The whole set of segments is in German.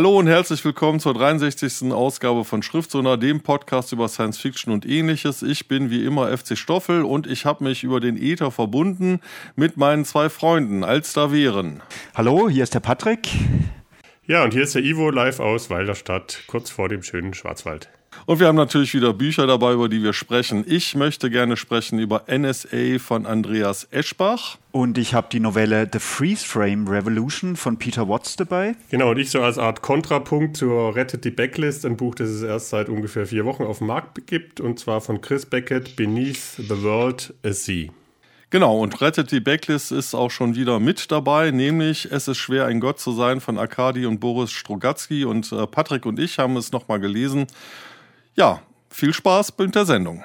Hallo und herzlich willkommen zur 63. Ausgabe von Schriftsonar, dem Podcast über Science Fiction und ähnliches. Ich bin wie immer FC Stoffel und ich habe mich über den Ether verbunden mit meinen zwei Freunden, als da wären. Hallo, hier ist der Patrick. Ja, und hier ist der Ivo live aus Walderstadt, kurz vor dem schönen Schwarzwald. Und wir haben natürlich wieder Bücher dabei, über die wir sprechen. Ich möchte gerne sprechen über NSA von Andreas Eschbach. Und ich habe die Novelle The Freeze Frame Revolution von Peter Watts dabei. Genau, und ich so als Art Kontrapunkt zur Rettet die Backlist, ein Buch, das es erst seit ungefähr vier Wochen auf dem Markt gibt, und zwar von Chris Beckett, Beneath the World a Sea. Genau, und Rettet die Backlist ist auch schon wieder mit dabei, nämlich Es ist schwer, ein Gott zu sein von Arkadi und Boris Strogatzky. Und äh, Patrick und ich haben es nochmal gelesen ja, viel Spaß mit der Sendung.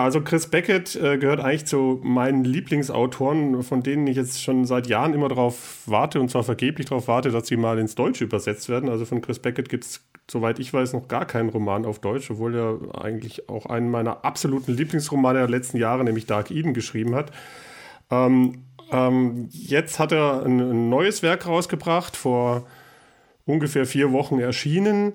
Also Chris Beckett äh, gehört eigentlich zu meinen Lieblingsautoren, von denen ich jetzt schon seit Jahren immer darauf warte und zwar vergeblich darauf warte, dass sie mal ins Deutsche übersetzt werden. Also von Chris Beckett gibt es, soweit ich weiß, noch gar keinen Roman auf Deutsch, obwohl er eigentlich auch einen meiner absoluten Lieblingsromane der letzten Jahre, nämlich Dark Eden, geschrieben hat. Ähm, ähm, jetzt hat er ein, ein neues Werk rausgebracht, vor ungefähr vier Wochen erschienen.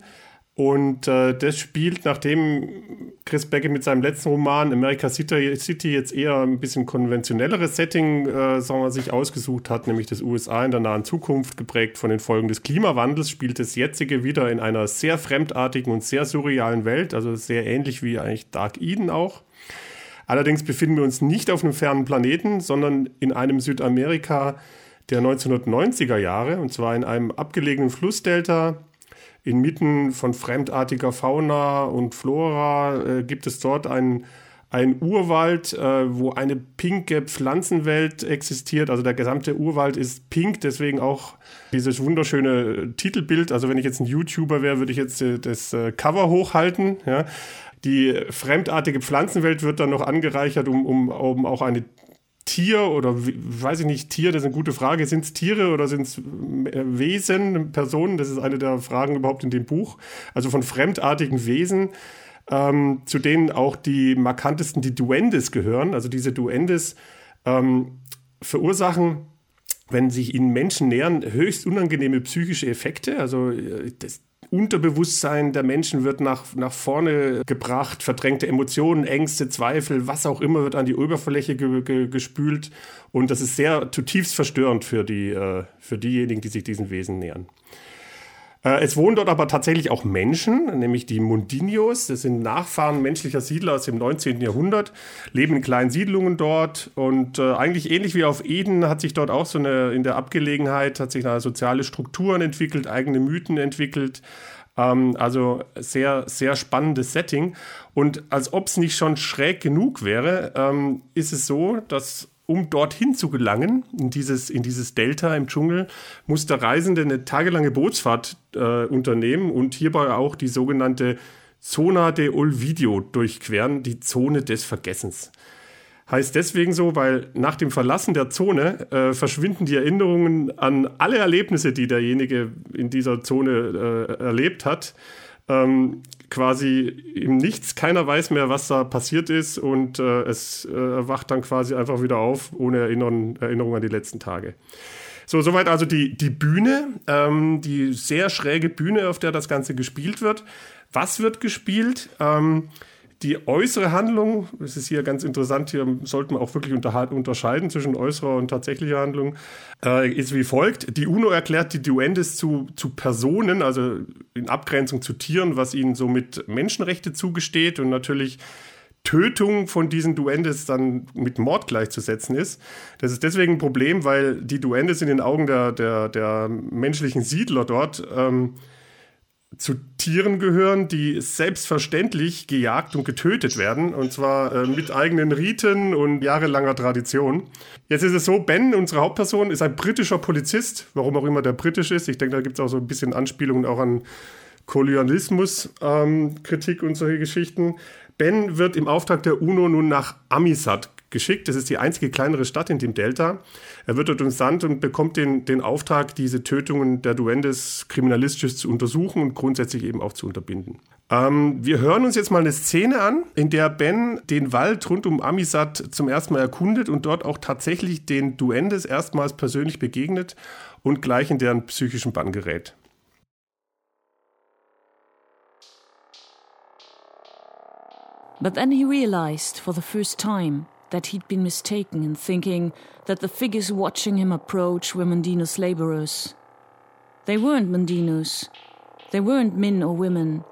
Und äh, das spielt, nachdem Chris Beckett mit seinem letzten Roman America City, jetzt eher ein bisschen konventionelleres Setting äh, sagen wir, sich ausgesucht hat, nämlich das USA in der nahen Zukunft, geprägt von den Folgen des Klimawandels, spielt das jetzige wieder in einer sehr fremdartigen und sehr surrealen Welt, also sehr ähnlich wie eigentlich Dark Eden auch. Allerdings befinden wir uns nicht auf einem fernen Planeten, sondern in einem Südamerika der 1990er Jahre, und zwar in einem abgelegenen Flussdelta, inmitten von fremdartiger Fauna und Flora äh, gibt es dort einen, einen Urwald, äh, wo eine pinke Pflanzenwelt existiert. Also der gesamte Urwald ist pink, deswegen auch dieses wunderschöne Titelbild. Also wenn ich jetzt ein YouTuber wäre, würde ich jetzt äh, das äh, Cover hochhalten. Ja. Die fremdartige Pflanzenwelt wird dann noch angereichert, um, um, um auch eine Tier oder weiß ich nicht, Tier, das ist eine gute Frage. Sind es Tiere oder sind es äh, Wesen, Personen? Das ist eine der Fragen überhaupt in dem Buch. Also von fremdartigen Wesen, ähm, zu denen auch die markantesten die Duendes gehören. Also diese Duendes ähm, verursachen wenn sich ihnen Menschen nähern, höchst unangenehme psychische Effekte. Also äh, das, Unterbewusstsein der Menschen wird nach, nach vorne gebracht, verdrängte Emotionen, Ängste, Zweifel, was auch immer wird an die Oberfläche ge, ge, gespült. Und das ist sehr zutiefst verstörend für, die, äh, für diejenigen, die sich diesen Wesen nähern. Äh, es wohnen dort aber tatsächlich auch Menschen, nämlich die Mundinios. Das sind Nachfahren menschlicher Siedler aus dem 19. Jahrhundert, leben in kleinen Siedlungen dort und äh, eigentlich ähnlich wie auf Eden hat sich dort auch so eine, in der Abgelegenheit, hat sich da soziale Strukturen entwickelt, eigene Mythen entwickelt. Ähm, also sehr, sehr spannendes Setting. Und als ob es nicht schon schräg genug wäre, ähm, ist es so, dass um dorthin zu gelangen, in dieses, in dieses Delta im Dschungel, muss der Reisende eine tagelange Bootsfahrt äh, unternehmen und hierbei auch die sogenannte Zona de Olvidio durchqueren, die Zone des Vergessens. Heißt deswegen so, weil nach dem Verlassen der Zone äh, verschwinden die Erinnerungen an alle Erlebnisse, die derjenige in dieser Zone äh, erlebt hat ähm, quasi im Nichts. Keiner weiß mehr, was da passiert ist und äh, es äh, wacht dann quasi einfach wieder auf, ohne Erinnerung, Erinnerung an die letzten Tage. So, soweit also die, die Bühne, ähm, die sehr schräge Bühne, auf der das Ganze gespielt wird. Was wird gespielt? Ähm, Die äußere Handlung, das ist hier ganz interessant, hier sollten wir auch wirklich unterscheiden zwischen äußerer und tatsächlicher Handlung, äh, ist wie folgt. Die UNO erklärt die Duendes zu, zu Personen, also in Abgrenzung zu Tieren, was ihnen somit Menschenrechte zugesteht und natürlich Tötung von diesen Duendes dann mit Mord gleichzusetzen ist. Das ist deswegen ein Problem, weil die Duendes in den Augen der, der, der menschlichen Siedler dort ähm, zu Tieren gehören, die selbstverständlich gejagt und getötet werden, und zwar äh, mit eigenen Riten und jahrelanger Tradition. Jetzt ist es so, Ben, unsere Hauptperson, ist ein britischer Polizist, warum auch immer der britisch ist. Ich denke, da gibt es auch so ein bisschen Anspielungen auch an Kolonialismus, ähm, und solche Geschichten. Ben wird im Auftrag der UNO nun nach Amisat geschickt. Das ist die einzige kleinere Stadt in dem Delta. Er wird dort entsandt und bekommt den, den Auftrag, diese Tötungen der Duendes kriminalistisch zu untersuchen und grundsätzlich eben auch zu unterbinden. Ähm, wir hören uns jetzt mal eine Szene an, in der Ben den Wald rund um Amisat zum ersten Mal erkundet und dort auch tatsächlich den Duendes erstmals persönlich begegnet und gleich in deren psychischen Bann gerät. But then he realized for the first time that he'd been mistaken in thinking that the figures watching him approach were Mandino's laborers. They weren't Mandinos. They weren't men or women.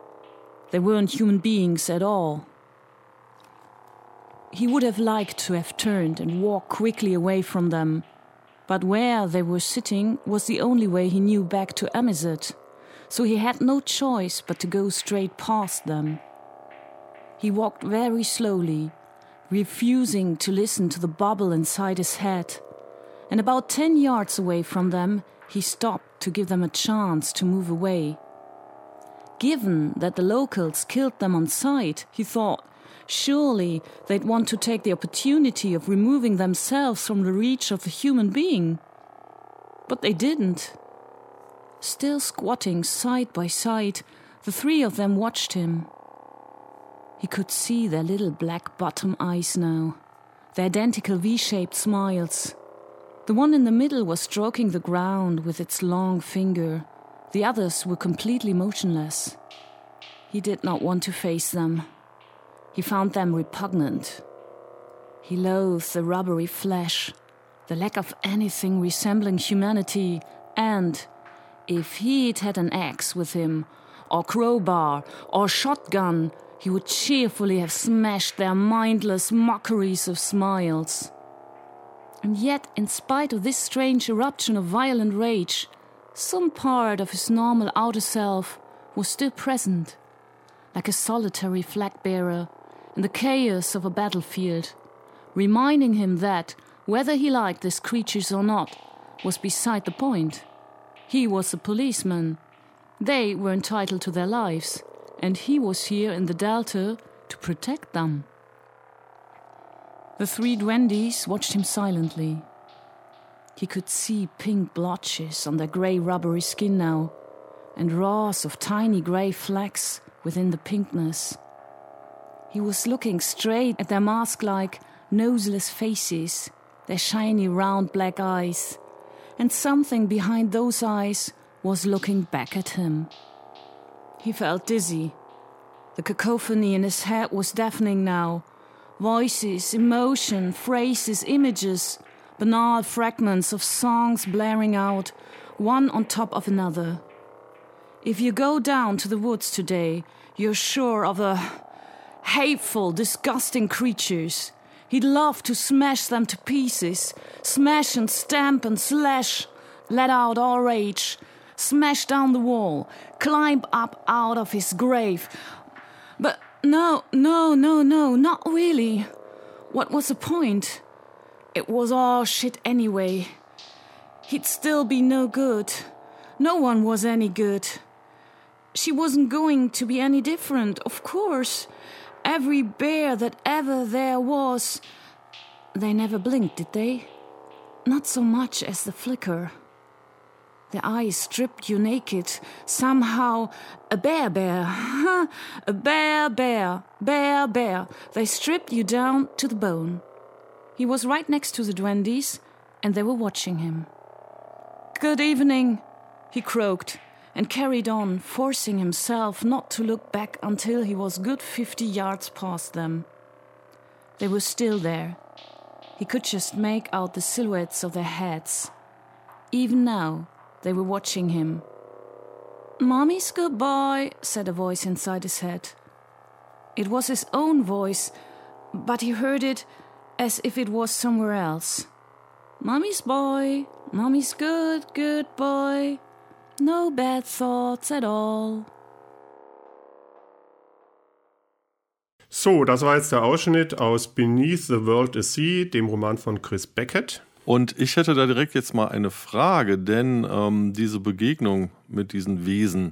They weren't human beings at all. He would have liked to have turned and walked quickly away from them, but where they were sitting was the only way he knew back to Amizet, so he had no choice but to go straight past them. He walked very slowly, refusing to listen to the bubble inside his head. And about ten yards away from them, he stopped to give them a chance to move away. Given that the locals killed them on sight, he thought, surely they'd want to take the opportunity of removing themselves from the reach of a human being. But they didn't. Still squatting side by side, the three of them watched him. He could see their little black bottom eyes now, their identical V shaped smiles. The one in the middle was stroking the ground with its long finger. The others were completely motionless. He did not want to face them. He found them repugnant. He loathed the rubbery flesh, the lack of anything resembling humanity, and if he'd had an axe with him, or crowbar, or shotgun, he would cheerfully have smashed their mindless mockeries of smiles. And yet, in spite of this strange eruption of violent rage, some part of his normal outer self was still present, like a solitary flag bearer in the chaos of a battlefield, reminding him that, whether he liked these creatures or not, was beside the point. He was a policeman. They were entitled to their lives, and he was here in the Delta to protect them. The three duendes watched him silently. He could see pink blotches on their grey rubbery skin now, and rows of tiny grey flecks within the pinkness. He was looking straight at their mask like, noseless faces, their shiny round black eyes, and something behind those eyes was looking back at him. He felt dizzy. The cacophony in his head was deafening now. Voices, emotion, phrases, images, banal fragments of songs blaring out, one on top of another. If you go down to the woods today, you're sure of the hateful, disgusting creatures. He'd love to smash them to pieces, smash and stamp and slash, let out all rage, smash down the wall, climb up out of his grave. But no, no, no, no, not really. What was the point? It was all shit anyway. He'd still be no good. No one was any good. She wasn't going to be any different, of course. Every bear that ever there was. They never blinked, did they? Not so much as the flicker. Their eyes stripped you naked. Somehow, a bear bear. a bear bear. Bear bear. They stripped you down to the bone. He was right next to the duendes, and they were watching him. Good evening, he croaked, and carried on, forcing himself not to look back until he was good 50 yards past them. They were still there. He could just make out the silhouettes of their heads. Even now, they were watching him. Mommy's goodbye, said a voice inside his head. It was his own voice, but he heard it as if it was somewhere else. Mommy's boy, mommy's good, good boy. No bad thoughts at all. So, das war jetzt der Ausschnitt aus Beneath the World is Sea, dem Roman von Chris Beckett. Und ich hätte da direkt jetzt mal eine Frage, denn ähm, diese Begegnung mit diesen Wesen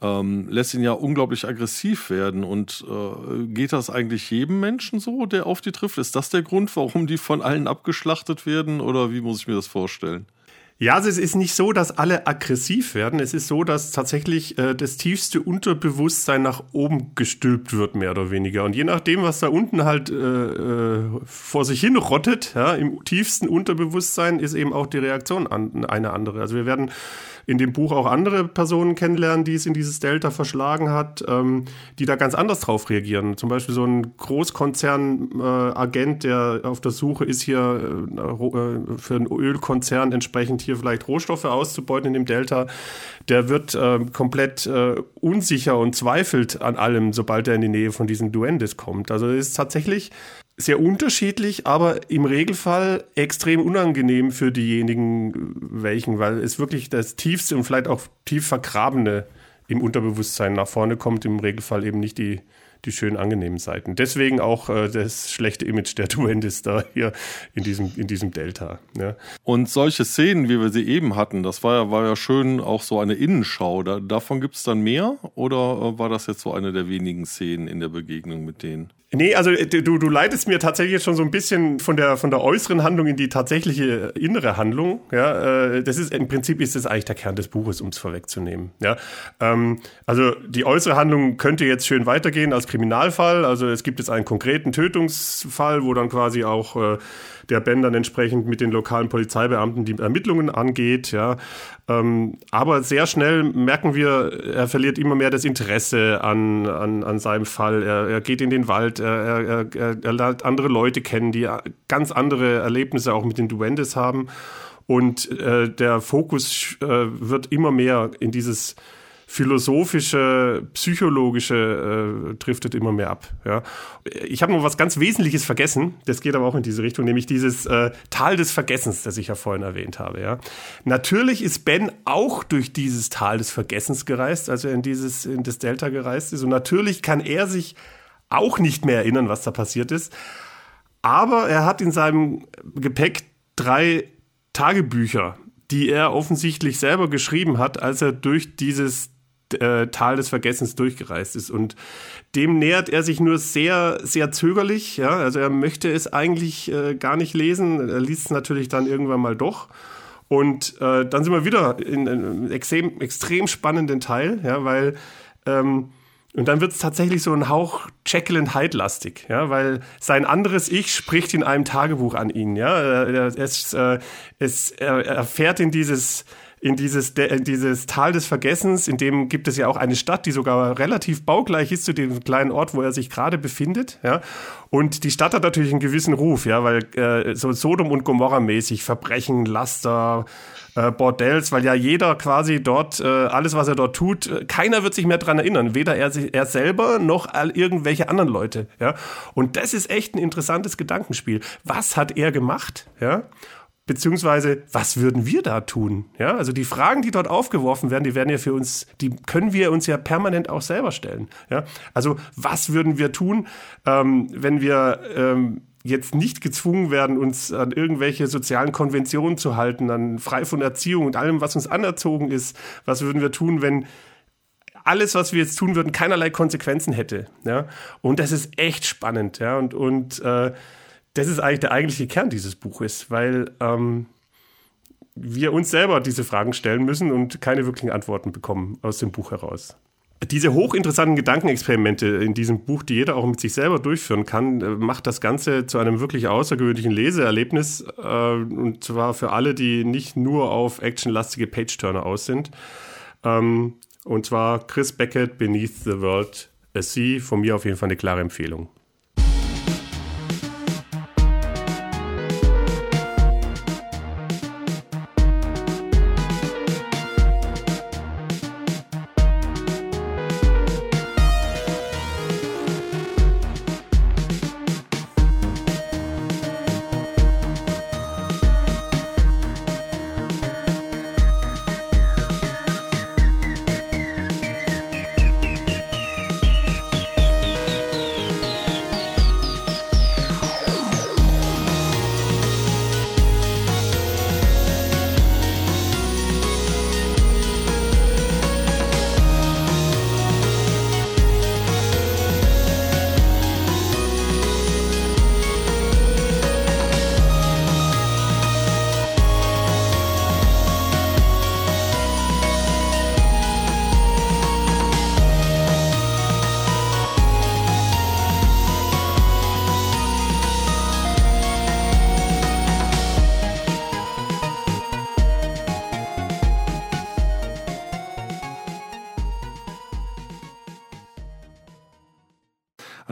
ähm, lässt ihn ja unglaublich aggressiv werden. Und äh, geht das eigentlich jedem Menschen so, der auf die trifft? Ist das der Grund, warum die von allen abgeschlachtet werden? Oder wie muss ich mir das vorstellen? Ja, also es ist nicht so, dass alle aggressiv werden. Es ist so, dass tatsächlich äh, das tiefste Unterbewusstsein nach oben gestülpt wird, mehr oder weniger. Und je nachdem, was da unten halt äh, äh, vor sich hin rottet, ja, im tiefsten Unterbewusstsein ist eben auch die Reaktion an, eine andere. Also wir werden in dem Buch auch andere Personen kennenlernen, die es in dieses Delta verschlagen hat, ähm, die da ganz anders drauf reagieren. Zum Beispiel so ein Großkonzernagent, äh, der auf der Suche ist, hier äh, äh, für einen Ölkonzern entsprechend hier vielleicht Rohstoffe auszubeuten in dem Delta, der wird äh, komplett unsicher und zweifelt an allem, sobald er in die Nähe von diesen Duendes kommt. Also es ist tatsächlich sehr unterschiedlich, aber im Regelfall extrem unangenehm für diejenigen, welchen, weil es wirklich das tiefste und vielleicht auch tief vergrabene im Unterbewusstsein nach vorne kommt, im Regelfall eben nicht die die schönen angenehmen Seiten. Deswegen auch äh, das schlechte Image der Duendes da hier in diesem, in diesem Delta. Ja. Und solche Szenen, wie wir sie eben hatten, das war ja, war ja schön auch so eine Innenschau. Da, davon gibt es dann mehr oder äh, war das jetzt so eine der wenigen Szenen in der Begegnung mit denen? Nee, also äh, du, du leitest mir tatsächlich jetzt schon so ein bisschen von der, von der äußeren Handlung in die tatsächliche innere Handlung. Ja, äh, das ist im Prinzip ist das eigentlich der Kern des Buches, um es vorwegzunehmen. Ja, ähm, also die äußere Handlung könnte jetzt schön weitergehen als Kriminalfall. Also es gibt jetzt einen konkreten Tötungsfall, wo dann quasi auch äh, der Ben dann entsprechend mit den lokalen Polizeibeamten die Ermittlungen angeht. Ja. Ähm, aber sehr schnell merken wir, er verliert immer mehr das Interesse an, an, an seinem Fall. Er, er geht in den Wald, er, er, er, er lernt andere Leute kennen, die ganz andere Erlebnisse auch mit den Duendes haben. Und äh, der Fokus äh, wird immer mehr in dieses philosophische, psychologische äh, driftet immer mehr ab. Ja. Ich habe noch was ganz Wesentliches vergessen, das geht aber auch in diese Richtung, nämlich dieses äh, Tal des Vergessens, das ich ja vorhin erwähnt habe. Ja. Natürlich ist Ben auch durch dieses Tal des Vergessens gereist, als er in, dieses, in das Delta gereist ist. Und natürlich kann er sich auch nicht mehr erinnern, was da passiert ist. Aber er hat in seinem Gepäck drei Tagebücher, die er offensichtlich selber geschrieben hat, als er durch dieses äh, Tal des Vergessens durchgereist ist. Und dem nähert er sich nur sehr, sehr zögerlich. Ja? Also er möchte es eigentlich äh, gar nicht lesen. Er liest es natürlich dann irgendwann mal doch. Und äh, dann sind wir wieder in einem extrem, extrem spannenden Teil, ja, weil ähm, und dann wird es tatsächlich so ein Hauch Jekyll and Hyde lastig, ja, weil sein anderes Ich spricht in einem Tagebuch an ihn, ja. Es, äh, es, er, er in dieses in dieses, in dieses Tal des Vergessens, in dem gibt es ja auch eine Stadt, die sogar relativ baugleich ist zu dem kleinen Ort, wo er sich gerade befindet. Ja? Und die Stadt hat natürlich einen gewissen Ruf, ja, weil äh, so Sodom und Gomorra mäßig Verbrechen, Laster, äh, Bordells, weil ja jeder quasi dort, äh, alles was er dort tut, äh, keiner wird sich mehr dran erinnern, weder er, er selber noch all irgendwelche anderen Leute. Ja? Und das ist echt ein interessantes Gedankenspiel. Was hat er gemacht? Ja? Beziehungsweise was würden wir da tun? Ja, also die Fragen, die dort aufgeworfen werden, die werden ja für uns, die können wir uns ja permanent auch selber stellen. Ja, also was würden wir tun, ähm, wenn wir ähm, jetzt nicht gezwungen werden, uns an irgendwelche sozialen Konventionen zu halten, an frei von Erziehung und allem, was uns anerzogen ist? Was würden wir tun, wenn alles, was wir jetzt tun würden, keinerlei Konsequenzen hätte? Ja, und das ist echt spannend. Ja, und und äh, das ist eigentlich der eigentliche Kern dieses Buches, weil ähm, wir uns selber diese Fragen stellen müssen und keine wirklichen Antworten bekommen aus dem Buch heraus. Diese hochinteressanten Gedankenexperimente in diesem Buch, die jeder auch mit sich selber durchführen kann, äh, macht das Ganze zu einem wirklich außergewöhnlichen Leseerlebnis. Äh, und zwar für alle, die nicht nur auf actionlastige Page-Turner aus sind. Ähm, und zwar Chris Beckett, Beneath the World a Sea. Von mir auf jeden Fall eine klare Empfehlung.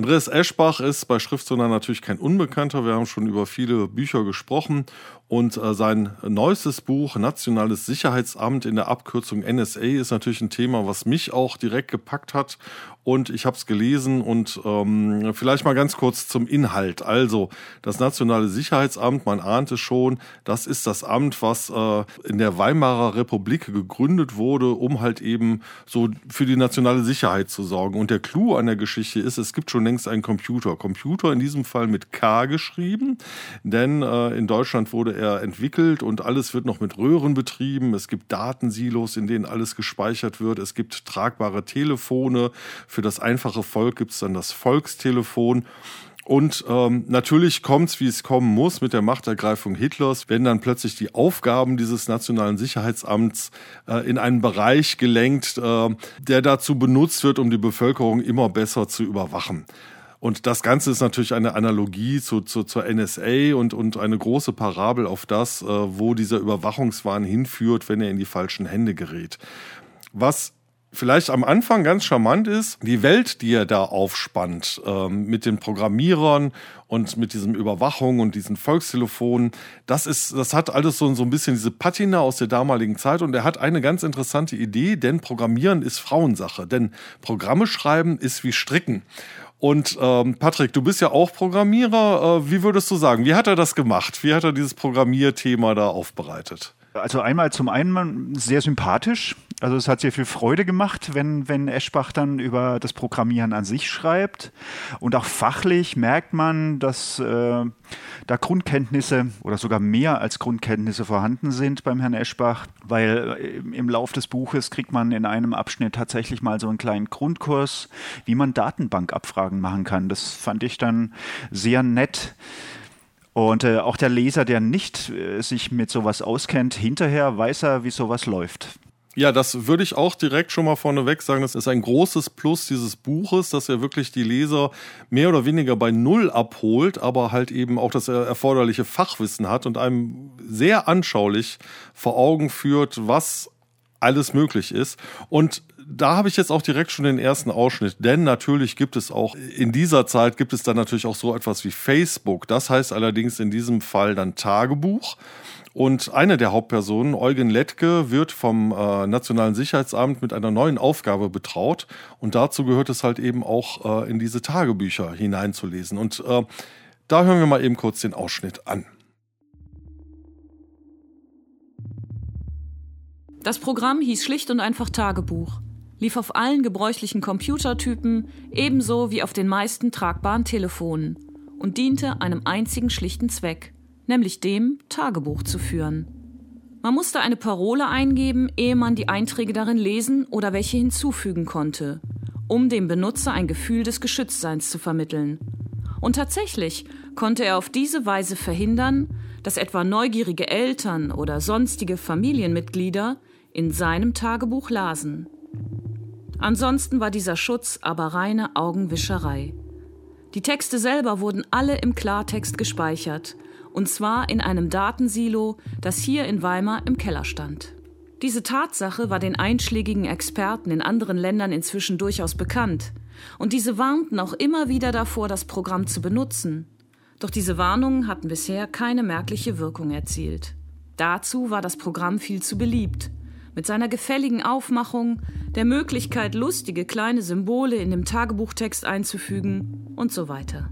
Andreas Eschbach ist bei Schriftsonder natürlich kein Unbekannter. Wir haben schon über viele Bücher gesprochen und äh, sein neuestes Buch, Nationales Sicherheitsamt in der Abkürzung NSA, ist natürlich ein Thema, was mich auch direkt gepackt hat. Und ich habe es gelesen und ähm, vielleicht mal ganz kurz zum Inhalt. Also, das Nationale Sicherheitsamt, man ahnt es schon, das ist das Amt, was äh, in der Weimarer Republik gegründet wurde, um halt eben so für die nationale Sicherheit zu sorgen. Und der Clou an der Geschichte ist, es gibt schon längst einen Computer. Computer in diesem Fall mit K geschrieben, denn äh, in Deutschland wurde er entwickelt und alles wird noch mit Röhren betrieben. Es gibt Datensilos, in denen alles gespeichert wird. Es gibt tragbare Telefone. Für das einfache Volk gibt es dann das Volkstelefon. Und ähm, natürlich kommt es, wie es kommen muss, mit der Machtergreifung Hitlers, werden dann plötzlich die Aufgaben dieses nationalen Sicherheitsamts äh, in einen Bereich gelenkt, äh, der dazu benutzt wird, um die Bevölkerung immer besser zu überwachen. Und das Ganze ist natürlich eine Analogie zu, zu, zur NSA und, und eine große Parabel auf das, äh, wo dieser Überwachungswahn hinführt, wenn er in die falschen Hände gerät. Was vielleicht am Anfang ganz charmant ist, die Welt, die er da aufspannt, ähm, mit den Programmierern und mit diesem Überwachung und diesen Volkstelefonen, das ist, das hat alles so, so ein bisschen diese Patina aus der damaligen Zeit und er hat eine ganz interessante Idee, denn Programmieren ist Frauensache, denn Programme schreiben ist wie Stricken. Und ähm, Patrick, du bist ja auch Programmierer. Äh, wie würdest du sagen, wie hat er das gemacht? Wie hat er dieses Programmierthema da aufbereitet? Also einmal zum einen sehr sympathisch. Also es hat sehr viel Freude gemacht, wenn, wenn Eschbach dann über das Programmieren an sich schreibt. Und auch fachlich merkt man, dass äh, da Grundkenntnisse oder sogar mehr als Grundkenntnisse vorhanden sind beim Herrn Eschbach, weil äh, im Lauf des Buches kriegt man in einem Abschnitt tatsächlich mal so einen kleinen Grundkurs, wie man Datenbankabfragen machen kann. Das fand ich dann sehr nett. Und äh, auch der Leser, der nicht äh, sich mit sowas auskennt, hinterher weiß er, wie sowas läuft. Ja, das würde ich auch direkt schon mal vorneweg sagen. Das ist ein großes Plus dieses Buches, dass er wirklich die Leser mehr oder weniger bei Null abholt, aber halt eben auch das erforderliche Fachwissen hat und einem sehr anschaulich vor Augen führt, was alles möglich ist. Und da habe ich jetzt auch direkt schon den ersten Ausschnitt, denn natürlich gibt es auch in dieser Zeit gibt es dann natürlich auch so etwas wie Facebook. Das heißt allerdings in diesem Fall dann Tagebuch. Und eine der Hauptpersonen, Eugen Lettke, wird vom äh, Nationalen Sicherheitsamt mit einer neuen Aufgabe betraut. Und dazu gehört es halt eben auch äh, in diese Tagebücher hineinzulesen. Und äh, da hören wir mal eben kurz den Ausschnitt an. Das Programm hieß schlicht und einfach Tagebuch, lief auf allen gebräuchlichen Computertypen ebenso wie auf den meisten tragbaren Telefonen und diente einem einzigen schlichten Zweck, nämlich dem, Tagebuch zu führen. Man musste eine Parole eingeben, ehe man die Einträge darin lesen oder welche hinzufügen konnte, um dem Benutzer ein Gefühl des Geschütztseins zu vermitteln. Und tatsächlich konnte er auf diese Weise verhindern, dass etwa neugierige Eltern oder sonstige Familienmitglieder in seinem Tagebuch lasen. Ansonsten war dieser Schutz aber reine Augenwischerei. Die Texte selber wurden alle im Klartext gespeichert, und zwar in einem Datensilo, das hier in Weimar im Keller stand. Diese Tatsache war den einschlägigen Experten in anderen Ländern inzwischen durchaus bekannt, und diese warnten auch immer wieder davor, das Programm zu benutzen. Doch diese Warnungen hatten bisher keine merkliche Wirkung erzielt. Dazu war das Programm viel zu beliebt. Mit seiner gefälligen Aufmachung, der Möglichkeit, lustige kleine Symbole in dem Tagebuchtext einzufügen und so weiter.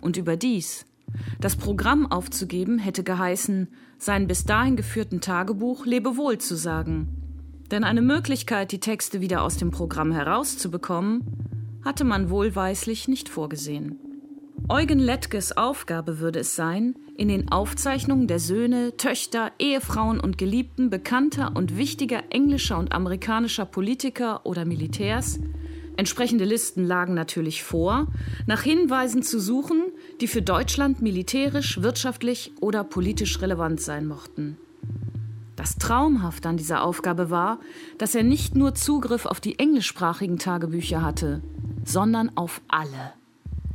Und überdies, das Programm aufzugeben hätte geheißen, sein bis dahin geführten Tagebuch Lebewohl zu sagen. Denn eine Möglichkeit, die Texte wieder aus dem Programm herauszubekommen, hatte man wohlweislich nicht vorgesehen. Eugen Lettges Aufgabe würde es sein, in den Aufzeichnungen der Söhne, Töchter, Ehefrauen und Geliebten bekannter und wichtiger englischer und amerikanischer Politiker oder Militärs Entsprechende Listen lagen natürlich vor, nach Hinweisen zu suchen, die für Deutschland militärisch, wirtschaftlich oder politisch relevant sein mochten. Das Traumhafte an dieser Aufgabe war, dass er nicht nur Zugriff auf die englischsprachigen Tagebücher hatte, sondern auf alle.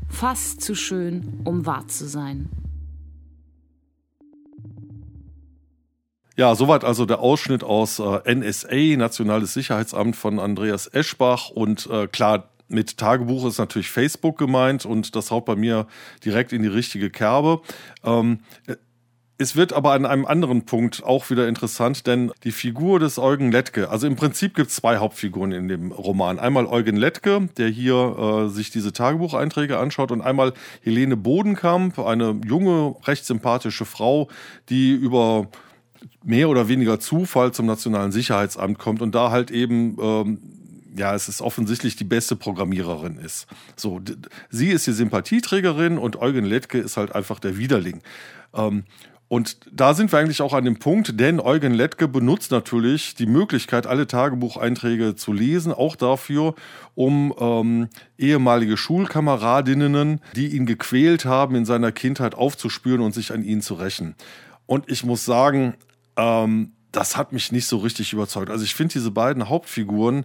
Fast zu schön, um wahr zu sein. Ja, soweit also der Ausschnitt aus äh, NSA, Nationales Sicherheitsamt von Andreas Eschbach. Und äh, klar, mit Tagebuch ist natürlich Facebook gemeint und das haut bei mir direkt in die richtige Kerbe. Ähm, es wird aber an einem anderen Punkt auch wieder interessant, denn die Figur des Eugen Lettke, also im Prinzip gibt es zwei Hauptfiguren in dem Roman. Einmal Eugen Lettke, der hier äh, sich diese Tagebucheinträge anschaut, und einmal Helene Bodenkamp, eine junge, recht sympathische Frau, die über mehr oder weniger Zufall zum Nationalen Sicherheitsamt kommt und da halt eben ähm, ja, es ist offensichtlich die beste Programmiererin ist. So, sie ist die Sympathieträgerin und Eugen Lettke ist halt einfach der Widerling. Ähm, und da sind wir eigentlich auch an dem Punkt, denn Eugen Lettke benutzt natürlich die Möglichkeit, alle Tagebucheinträge zu lesen, auch dafür, um ähm, ehemalige Schulkameradinnen, die ihn gequält haben, in seiner Kindheit aufzuspüren und sich an ihn zu rächen. Und ich muss sagen, ähm, das hat mich nicht so richtig überzeugt. Also ich finde diese beiden Hauptfiguren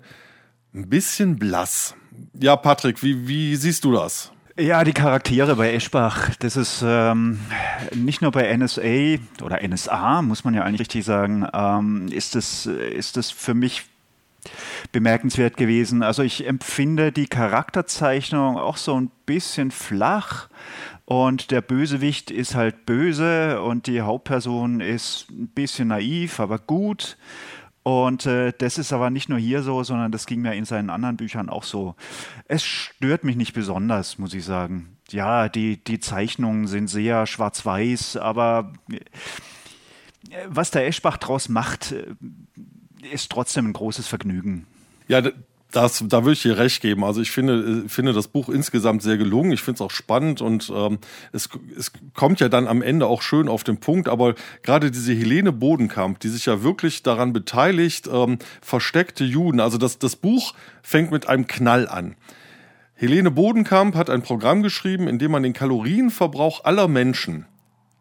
ein bisschen blass. Ja, Patrick, wie, wie siehst du das? Ja, die Charaktere bei Eschbach, das ist ähm, nicht nur bei NSA oder NSA, muss man ja eigentlich richtig sagen, ähm, ist das ist das für mich bemerkenswert gewesen. Also ich empfinde die Charakterzeichnung auch so ein bisschen flach. Und der Bösewicht ist halt böse und die Hauptperson ist ein bisschen naiv, aber gut. Und äh, das ist aber nicht nur hier so, sondern das ging mir in seinen anderen Büchern auch so. Es stört mich nicht besonders, muss ich sagen. Ja, die, die Zeichnungen sind sehr schwarz-weiß, aber äh, was der Eschbach draus macht, äh, ist trotzdem ein großes Vergnügen. Ja, das, da würde ich dir recht geben. Also ich finde, finde das Buch insgesamt sehr gelungen. Ich finde es auch spannend und ähm, es, es kommt ja dann am Ende auch schön auf den Punkt. Aber gerade diese Helene Bodenkamp, die sich ja wirklich daran beteiligt, ähm, versteckte Juden. Also das, das Buch fängt mit einem Knall an. Helene Bodenkamp hat ein Programm geschrieben, in dem man den Kalorienverbrauch aller Menschen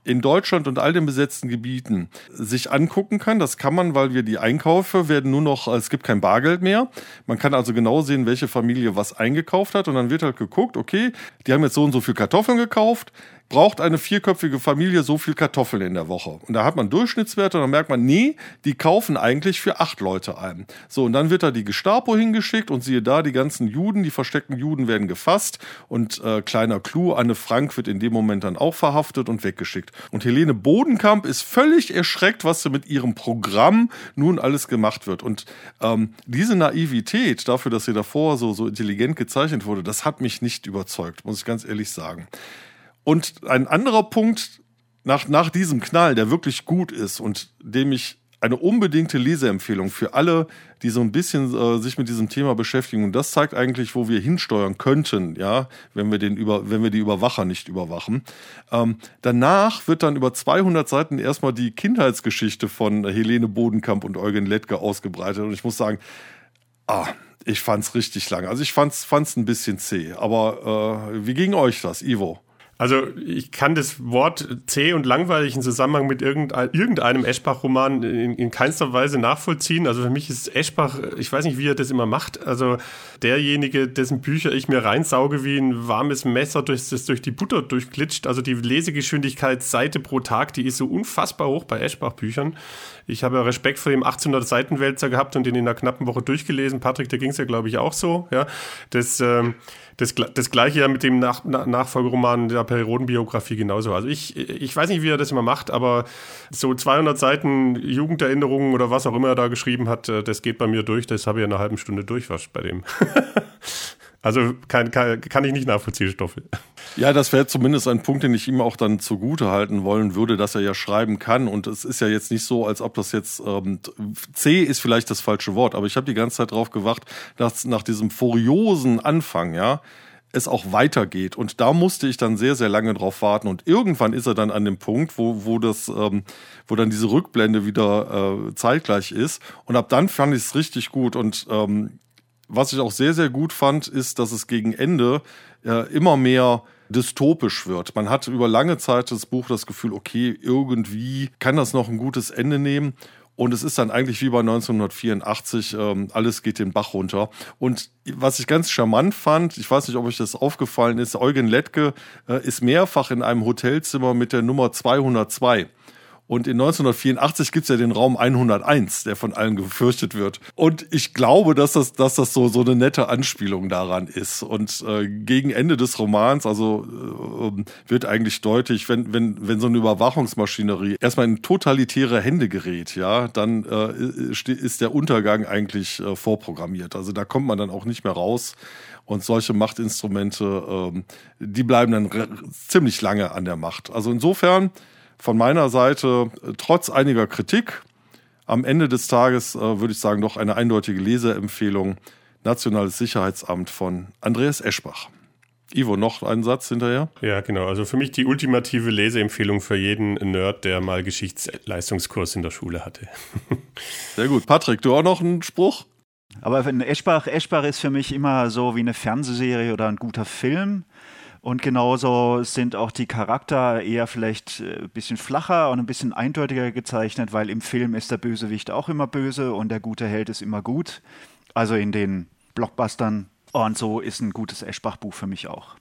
in Deutschland und all den besetzten Gebieten sich angucken kann. Das kann man, weil wir die Einkäufe werden nur noch, es gibt kein Bargeld mehr. Man kann also genau sehen, welche Familie was eingekauft hat und dann wird halt geguckt, okay, die haben jetzt so und so viel Kartoffeln gekauft, braucht eine vierköpfige Familie so viel Kartoffeln in der Woche. Und da hat man Durchschnittswerte und dann merkt man, nee, die kaufen eigentlich für acht Leute ein. So, und dann wird da die Gestapo hingeschickt und siehe da, die ganzen Juden, die versteckten Juden werden gefasst und äh, kleiner Clou, Anne Frank wird in dem Moment dann auch verhaftet und weggeschickt. Und Helene Bodenkamp ist völlig erschreckt, was mit ihrem Programm nun alles gemacht wird. Und ähm, diese Naivität dafür, dass sie davor so, so intelligent gezeichnet wurde, das hat mich nicht überzeugt, muss ich ganz ehrlich sagen. Und ein anderer Punkt nach, nach diesem Knall, der wirklich gut ist und dem ich eine unbedingte Leseempfehlung für alle, die so ein bisschen äh, sich mit diesem Thema beschäftigen. Und das zeigt eigentlich, wo wir hinsteuern könnten, ja, wenn wir den über, wenn wir die Überwacher nicht überwachen. Ähm, danach wird dann über 200 Seiten erstmal die Kindheitsgeschichte von Helene Bodenkamp und Eugen Lettke ausgebreitet. Und ich muss sagen, ah, ich fand's richtig lang. Also ich fand's, fand's ein bisschen zäh. Aber äh, wie ging euch das, Ivo? Also ich kann das Wort zäh und langweilig in Zusammenhang mit irgendeinem Eschbach-Roman in, in keinster Weise nachvollziehen. Also für mich ist Eschbach, ich weiß nicht, wie er das immer macht. Also derjenige, dessen Bücher ich mir reinsauge wie ein warmes Messer, durch, das durch die Butter durchglitscht. Also die Lesegeschwindigkeit Seite pro Tag, die ist so unfassbar hoch bei Eschbach-Büchern. Ich habe Respekt vor dem 1800 Seiten Wälzer gehabt und den in einer knappen Woche durchgelesen. Patrick, da ging es ja, glaube ich, auch so. Ja, das ähm, das, das gleiche ja mit dem Nach Nachfolgeroman der Periodenbiografie genauso. Also ich, ich weiß nicht, wie er das immer macht, aber so 200 Seiten Jugenderinnerungen oder was auch immer er da geschrieben hat, äh, das geht bei mir durch. Das habe ich in einer halben Stunde durch, was bei dem. also kann, kann, kann ich nicht nachvollziehen, Stoffel. Ja, das wäre zumindest ein Punkt, den ich ihm auch dann zugute halten wollen würde, dass er ja schreiben kann. Und es ist ja jetzt nicht so, als ob das jetzt ähm, C ist vielleicht das falsche Wort, aber ich habe die ganze Zeit drauf gewacht, dass nach diesem furiosen Anfang, ja, es auch weitergeht. Und da musste ich dann sehr, sehr lange drauf warten. Und irgendwann ist er dann an dem Punkt, wo, wo das, ähm, wo dann diese Rückblende wieder äh, zeitgleich ist. Und ab dann fand ich es richtig gut. Und ähm, was ich auch sehr, sehr gut fand, ist, dass es gegen Ende äh, immer mehr dystopisch wird. Man hat über lange Zeit das Buch das Gefühl, okay, irgendwie kann das noch ein gutes Ende nehmen. Und es ist dann eigentlich wie bei 1984, ähm, alles geht den Bach runter. Und was ich ganz charmant fand, ich weiß nicht, ob euch das aufgefallen ist, Eugen Lettke äh, ist mehrfach in einem Hotelzimmer mit der Nummer 202. Und in 1984 gibt's ja den Raum 101, der von allen gefürchtet wird. Und ich glaube, dass das, dass das so, so eine nette Anspielung daran ist. Und äh, gegen Ende des Romans, also äh, wird eigentlich deutlich, wenn, wenn, wenn so eine Überwachungsmaschinerie erstmal in totalitäre Hände gerät, ja, dann äh, ist der Untergang eigentlich äh, vorprogrammiert. Also da kommt man dann auch nicht mehr raus. Und solche Machtinstrumente, ähm, die bleiben dann ziemlich lange an der Macht. Also insofern, von meiner Seite äh, trotz einiger Kritik am Ende des Tages äh, würde ich sagen doch eine eindeutige Leseempfehlung Nationales Sicherheitsamt von Andreas Eschbach. Ivo, noch einen Satz hinterher? Ja, genau. Also für mich die ultimative Leseempfehlung für jeden Nerd, der mal Geschichtsleistungskurs in der Schule hatte. Sehr gut. Patrick, du auch noch einen Spruch? Aber Eschbach, Eschbach ist für mich immer so wie eine Fernsehserie oder ein guter Film. Und genauso sind auch die Charakter eher vielleicht ein äh, bisschen flacher und ein bisschen eindeutiger gezeichnet, weil im Film ist der Bösewicht auch immer böse und der gute Held ist immer gut. Also in den Blockbustern. Und so ist ein gutes Eschbach-Buch für mich auch.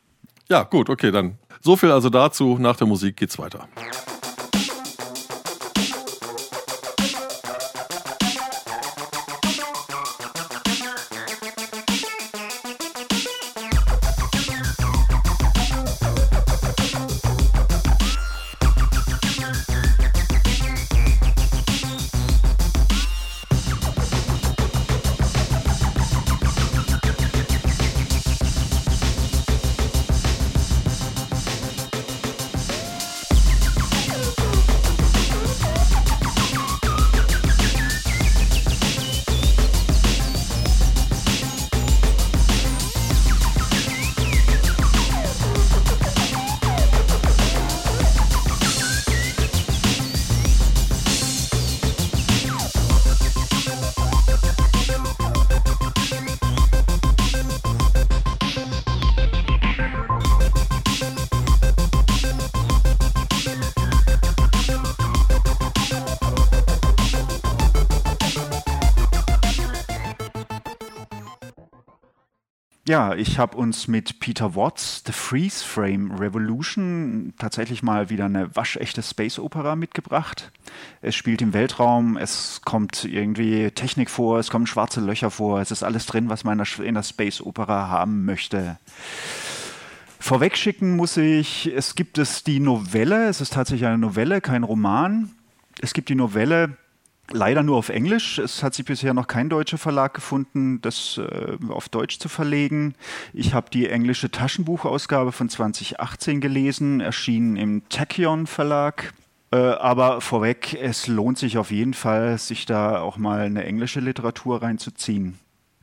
Ja, gut, okay, dann so viel also dazu. Nach der Musik geht's weiter. Ja, ich habe uns mit Peter Watts The Freeze Frame Revolution tatsächlich mal wieder eine waschechte Space Opera mitgebracht. Es spielt im Weltraum, es kommt irgendwie Technik vor, es kommen schwarze Löcher vor, es ist alles drin, was man in der Space Opera haben möchte. Vorwegschicken muss ich, es gibt es die Novelle, es ist tatsächlich eine Novelle, kein Roman. Es gibt die Novelle Leider nur auf Englisch. Es hat sich bisher noch kein deutscher Verlag gefunden, das äh, auf Deutsch zu verlegen. Ich habe die englische Taschenbuchausgabe von 2018 gelesen, erschienen im Tachyon Verlag. Äh, aber vorweg, es lohnt sich auf jeden Fall, sich da auch mal eine englische Literatur reinzuziehen.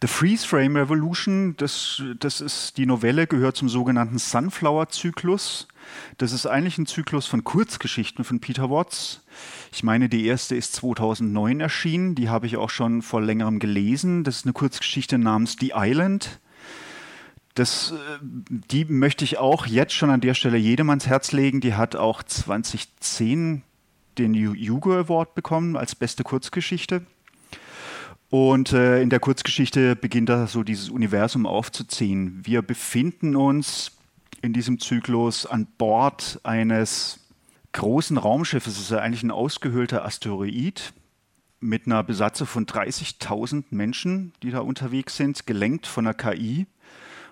The Freeze Frame Revolution, das, das ist die Novelle, gehört zum sogenannten Sunflower-Zyklus. Das ist eigentlich ein Zyklus von Kurzgeschichten von Peter Watts. Ich meine, die erste ist 2009 erschienen, die habe ich auch schon vor längerem gelesen. Das ist eine Kurzgeschichte namens The Island. Das, äh, die möchte ich auch jetzt schon an der Stelle jedem ans Herz legen. Die hat auch 2010 den Hugo Award bekommen als beste Kurzgeschichte. Und äh, in der Kurzgeschichte beginnt da so dieses Universum aufzuziehen. Wir befinden uns in diesem Zyklus an Bord eines großen Raumschiffes. Es ist ja eigentlich ein ausgehöhlter Asteroid mit einer Besatzung von 30.000 Menschen, die da unterwegs sind, gelenkt von der KI.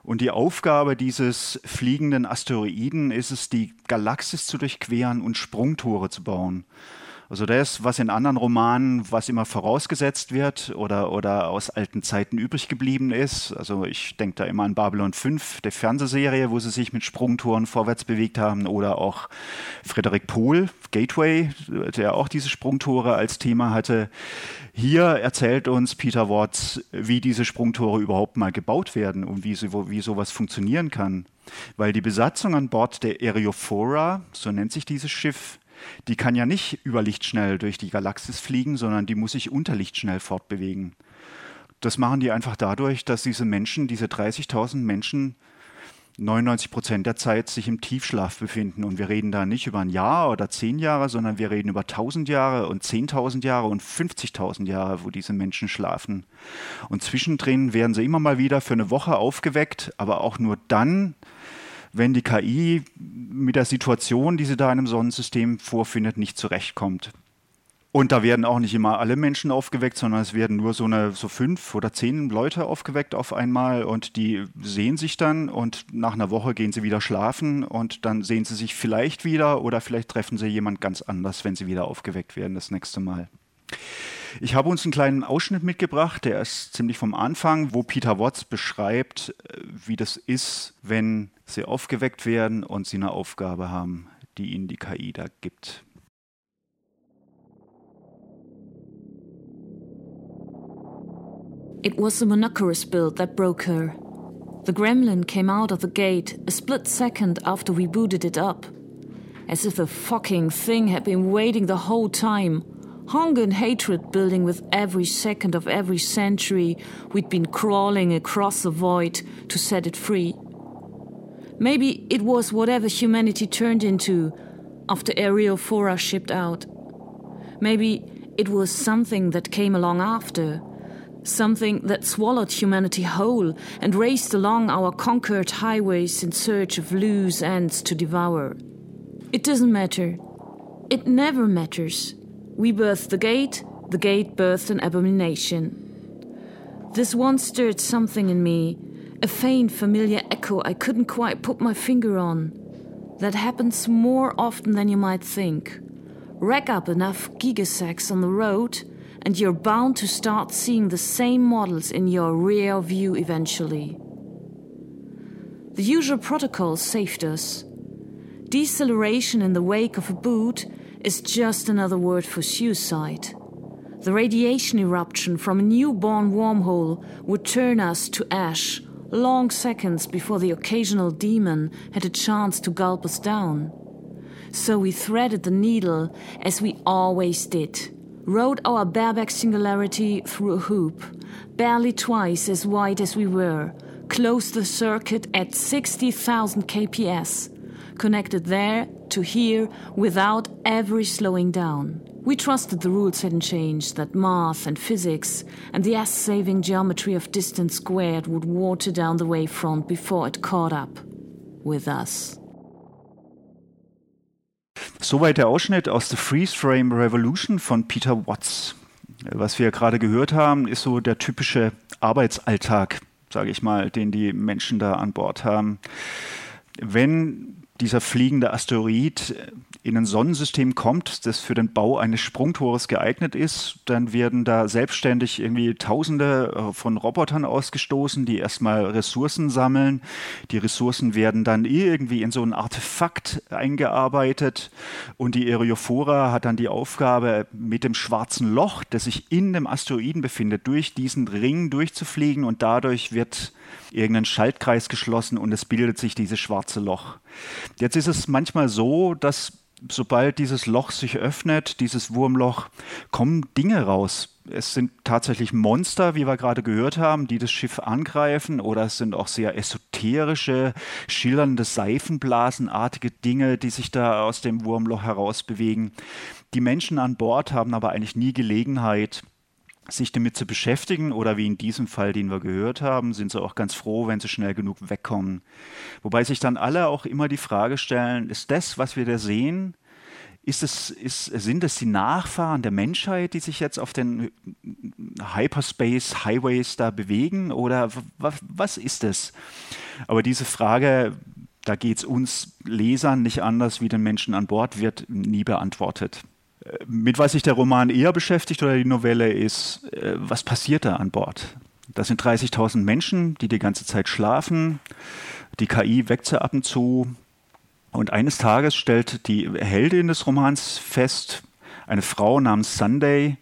Und die Aufgabe dieses fliegenden Asteroiden ist es, die Galaxis zu durchqueren und Sprungtore zu bauen. Also das, was in anderen Romanen, was immer vorausgesetzt wird oder, oder aus alten Zeiten übrig geblieben ist. Also ich denke da immer an Babylon 5, der Fernsehserie, wo sie sich mit Sprungtouren vorwärts bewegt haben. Oder auch Frederik Pohl, Gateway, der auch diese Sprungtore als Thema hatte. Hier erzählt uns Peter Watts, wie diese Sprungtore überhaupt mal gebaut werden und wie, sie, wie sowas funktionieren kann. Weil die Besatzung an Bord der Aerophora, so nennt sich dieses Schiff, die kann ja nicht überlichtschnell durch die Galaxis fliegen, sondern die muss sich unterlichtschnell fortbewegen. Das machen die einfach dadurch, dass diese Menschen, diese 30.000 Menschen, 99 Prozent der Zeit sich im Tiefschlaf befinden. Und wir reden da nicht über ein Jahr oder zehn Jahre, sondern wir reden über 1000 Jahre und 10.000 Jahre und 50.000 Jahre, wo diese Menschen schlafen. Und zwischendrin werden sie immer mal wieder für eine Woche aufgeweckt, aber auch nur dann, wenn die KI mit der Situation, die sie da in einem Sonnensystem vorfindet, nicht zurechtkommt. Und da werden auch nicht immer alle Menschen aufgeweckt, sondern es werden nur so, eine, so fünf oder zehn Leute aufgeweckt auf einmal und die sehen sich dann und nach einer Woche gehen sie wieder schlafen und dann sehen sie sich vielleicht wieder oder vielleicht treffen sie jemand ganz anders, wenn sie wieder aufgeweckt werden das nächste Mal. Ich habe uns einen kleinen Ausschnitt mitgebracht, der ist ziemlich vom Anfang, wo Peter Watts beschreibt, äh, wie das ist, wenn sie aufgeweckt werden und sie eine Aufgabe haben, die ihnen die KI da gibt. It was the monocorous build that broke her. The gremlin came out of the gate a split second after we booted it up. As if the fucking thing had been waiting the whole time, Hunger and hatred building with every second of every century we'd been crawling across the void to set it free. Maybe it was whatever humanity turned into after Areophora shipped out. Maybe it was something that came along after, something that swallowed humanity whole and raced along our conquered highways in search of loose ends to devour. It doesn't matter. It never matters. We birthed the gate, the gate birthed an abomination. This one stirred something in me, a faint familiar echo I couldn't quite put my finger on. That happens more often than you might think. Rack up enough gigasecs on the road, and you're bound to start seeing the same models in your rear view eventually. The usual protocol saved us. Deceleration in the wake of a boot is just another word for suicide. The radiation eruption from a newborn wormhole would turn us to ash long seconds before the occasional demon had a chance to gulp us down. So we threaded the needle as we always did, rode our bareback singularity through a hoop, barely twice as wide as we were, closed the circuit at 60,000 kps, connected there to here without ever slowing down. We trusted the rules hadn't changed, that math and physics and the ass saving geometry of distance squared would water down the wavefront before it caught up with us. Soweit der Ausschnitt aus The Freeze Frame Revolution von Peter Watts. Was wir gerade gehört haben, ist so der typische Arbeitsalltag, sage ich mal, den die Menschen da an Bord haben. Wenn dieser fliegende Asteroid in ein Sonnensystem kommt, das für den Bau eines Sprungtores geeignet ist, dann werden da selbstständig irgendwie Tausende äh, von Robotern ausgestoßen, die erstmal Ressourcen sammeln. Die Ressourcen werden dann irgendwie in so ein Artefakt eingearbeitet und die Aerophora hat dann die Aufgabe, mit dem schwarzen Loch, das sich in dem Asteroiden befindet, durch diesen Ring durchzufliegen und dadurch wird irgendein Schaltkreis geschlossen und es bildet sich dieses schwarze Loch. Jetzt ist es manchmal so, dass sobald dieses Loch sich öffnet, dieses Wurmloch, kommen Dinge raus. Es sind tatsächlich Monster, wie wir gerade gehört haben, die das Schiff angreifen, oder es sind auch sehr esoterische schillernde, seifenblasenartige Dinge, die sich da aus dem Wurmloch herausbewegen. Die Menschen an Bord haben aber eigentlich nie Gelegenheit, sich damit zu beschäftigen oder wie in diesem Fall, den wir gehört haben, sind sie auch ganz froh, wenn sie schnell genug wegkommen. Wobei sich dann alle auch immer die Frage stellen, ist das, was wir da sehen, ist es, ist, sind es die Nachfahren der Menschheit, die sich jetzt auf den Hyperspace Highways da bewegen oder was ist es? Aber diese Frage, da geht es uns Lesern nicht anders wie den Menschen an Bord, wird nie beantwortet. Mit was sich der Roman eher beschäftigt oder die Novelle ist, äh, was passiert da an Bord? Das sind 30.000 Menschen, die die ganze Zeit schlafen. Die KI weckt sie ab und zu. Und eines Tages stellt die Heldin des Romans fest, eine Frau namens Sunday,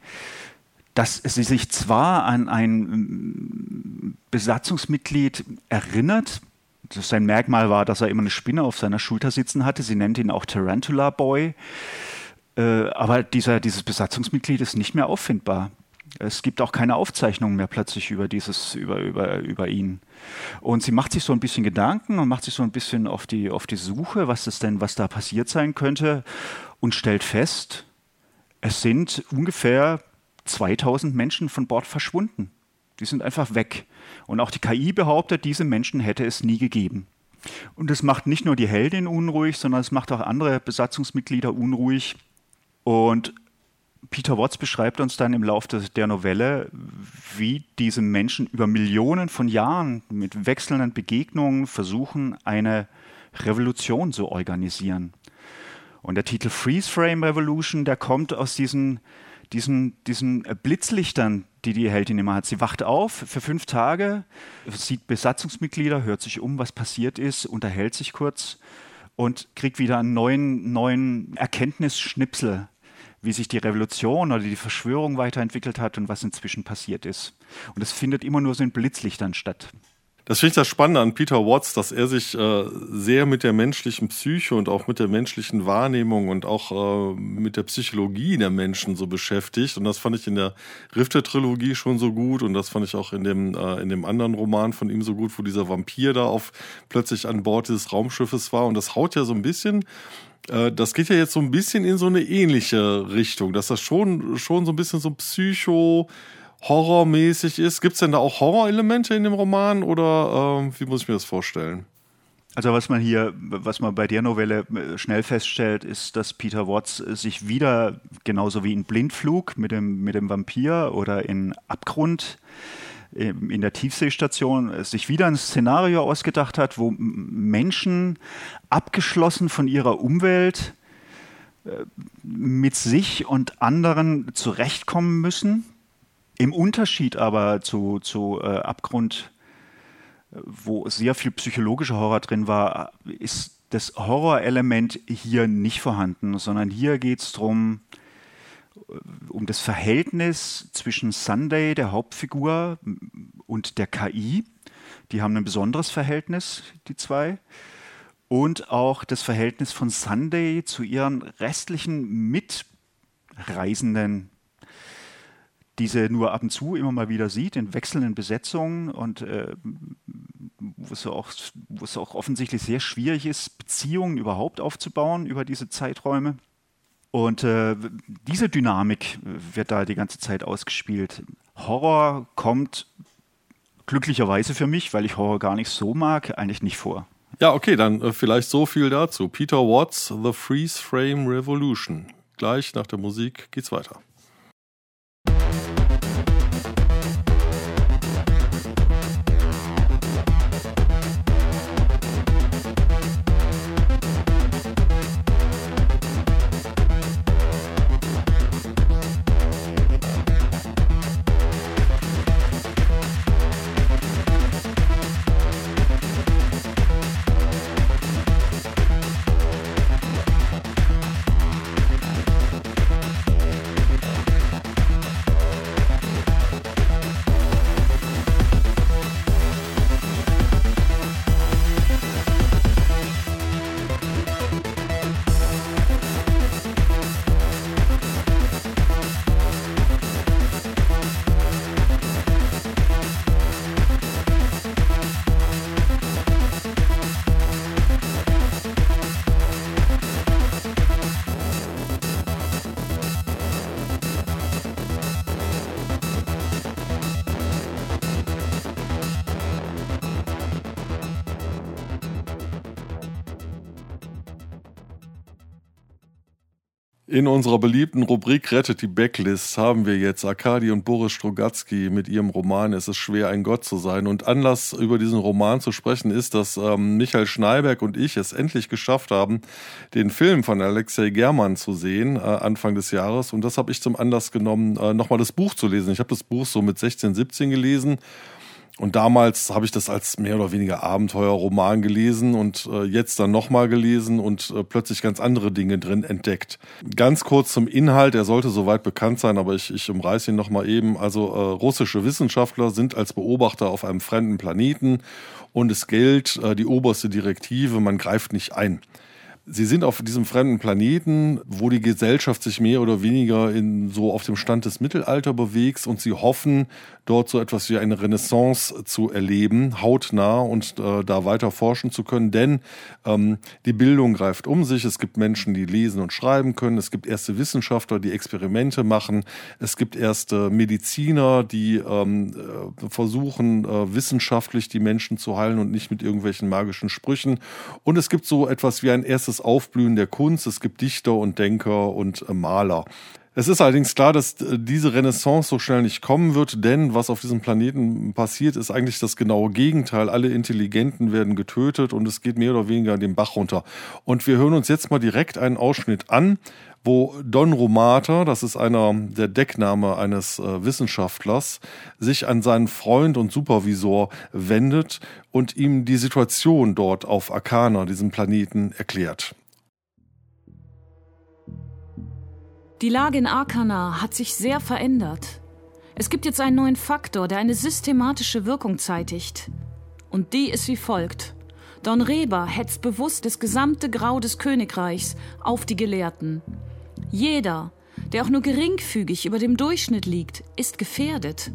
dass sie sich zwar an ein Besatzungsmitglied erinnert, sein Merkmal war, dass er immer eine Spinne auf seiner Schulter sitzen hatte. Sie nennt ihn auch Tarantula Boy. Äh, aber dieser, dieses Besatzungsmitglied ist nicht mehr auffindbar. Es gibt auch keine Aufzeichnungen mehr plötzlich über dieses, über, über, über ihn. Und sie macht sich so ein bisschen Gedanken und macht sich so ein bisschen auf die, auf die Suche, was das denn, was da passiert sein könnte und stellt fest, es sind ungefähr 2000 Menschen von Bord verschwunden. Die sind einfach weg. Und auch die KI behauptet, diese Menschen hätte es nie gegeben. Und das macht nicht nur die Heldin unruhig, sondern es macht auch andere Besatzungsmitglieder unruhig. Und Peter Watts beschreibt uns dann im Laufe der Novelle, wie diese Menschen über Millionen von Jahren mit wechselnden Begegnungen versuchen, eine Revolution zu organisieren. Und der Titel Freeze Frame Revolution, der kommt aus diesen, diesen, diesen Blitzlichtern, die die Heldin immer hat. Sie wacht auf für fünf Tage, sieht Besatzungsmitglieder, hört sich um, was passiert ist, unterhält sich kurz und kriegt wieder einen neuen, neuen Erkenntnisschnipsel wie sich die Revolution oder die Verschwörung weiterentwickelt hat und was inzwischen passiert ist. Und es findet immer nur so in Blitzlichtern statt. Das finde ich das Spannende an Peter Watts, dass er sich äh, sehr mit der menschlichen Psyche und auch mit der menschlichen Wahrnehmung und auch äh, mit der Psychologie der Menschen so beschäftigt. Und das fand ich in der Rifte-Trilogie schon so gut und das fand ich auch in dem, äh, in dem anderen Roman von ihm so gut, wo dieser Vampir da auf plötzlich an Bord dieses Raumschiffes war. Und das haut ja so ein bisschen das geht ja jetzt so ein bisschen in so eine ähnliche Richtung, dass das schon, schon so ein bisschen so psycho horrormäßig ist. Gibt es denn da auch Horrorelemente in dem Roman oder äh, wie muss ich mir das vorstellen? Also was man hier, was man bei der Novelle äh, schnell feststellt, ist, dass Peter Watts sich wieder genauso wie in Blindflug mit dem, mit dem Vampir oder in Abgrund in der Tiefseestation sich wieder ein Szenario ausgedacht hat, wo Menschen abgeschlossen von ihrer Umwelt äh, mit sich und anderen zurechtkommen müssen. Im Unterschied aber zu, zu äh, Abgrund, wo sehr viel psychologischer Horror drin war, ist das Horrorelement hier nicht vorhanden, sondern hier geht es darum, um das Verhältnis zwischen Sunday, der Hauptfigur, und der KI. Die haben ein besonderes Verhältnis, die zwei. Und auch das Verhältnis von Sunday zu ihren restlichen Mitreisenden, die sie nur ab und zu immer mal wieder sieht, in wechselnden Besetzungen und äh, wo, es auch, wo es auch offensichtlich sehr schwierig ist, Beziehungen überhaupt aufzubauen über diese Zeiträume. Und äh, diese Dynamik wird da die ganze Zeit ausgespielt. Horror kommt glücklicherweise für mich, weil ich Horror gar nicht so mag, eigentlich nicht vor. Ja, okay, dann äh, vielleicht so viel dazu. Peter Watts, The Freeze Frame Revolution. Gleich nach der Musik geht's weiter. In unserer beliebten Rubrik Rettet die Backlist haben wir jetzt Arkadi und Boris Strogatzky mit ihrem Roman Es ist schwer, ein Gott zu sein. Und Anlass, über diesen Roman zu sprechen, ist, dass ähm, Michael Schneiberg und ich es endlich geschafft haben, den Film von Alexei German zu sehen, äh, Anfang des Jahres. Und das habe ich zum Anlass genommen, äh, nochmal das Buch zu lesen. Ich habe das Buch so mit 16, 17 gelesen und damals habe ich das als mehr oder weniger Abenteuerroman gelesen und äh, jetzt dann nochmal gelesen und äh, plötzlich ganz andere Dinge drin entdeckt. Ganz kurz zum Inhalt, er sollte soweit bekannt sein, aber ich, ich umreiße ihn nochmal eben. Also äh, russische Wissenschaftler sind als Beobachter auf einem fremden Planeten und es gilt äh, die oberste Direktive, man greift nicht ein. Sie sind auf diesem fremden Planeten, wo die Gesellschaft sich mehr oder weniger in so auf dem Stand des Mittelalter bewegt und sie hoffen, dort so etwas wie eine Renaissance zu erleben, hautnah und äh, da weiter forschen zu können, denn ähm, die Bildung greift um sich. Es gibt Menschen, die lesen und schreiben können. Es gibt erste Wissenschaftler, die Experimente machen. Es gibt erste Mediziner, die ähm, äh, versuchen, äh, wissenschaftlich die Menschen zu heilen und nicht mit irgendwelchen magischen Sprüchen. Und es gibt so etwas wie ein erstes Aufblühen der Kunst. Es gibt Dichter und Denker und äh, Maler. Es ist allerdings klar, dass äh, diese Renaissance so schnell nicht kommen wird, denn was auf diesem Planeten passiert, ist eigentlich das genaue Gegenteil. Alle Intelligenten werden getötet und es geht mehr oder weniger den Bach runter. Und wir hören uns jetzt mal direkt einen Ausschnitt an, wo Don Romata, das ist einer der Deckname eines äh, Wissenschaftlers, sich an seinen Freund und Supervisor wendet und ihm die Situation dort auf Arcana, diesem Planeten, erklärt. Die Lage in Arkana hat sich sehr verändert. Es gibt jetzt einen neuen Faktor, der eine systematische Wirkung zeitigt. Und die ist wie folgt. Don Reber hetzt bewusst das gesamte Grau des Königreichs auf die Gelehrten. Jeder, der auch nur geringfügig über dem Durchschnitt liegt, ist gefährdet.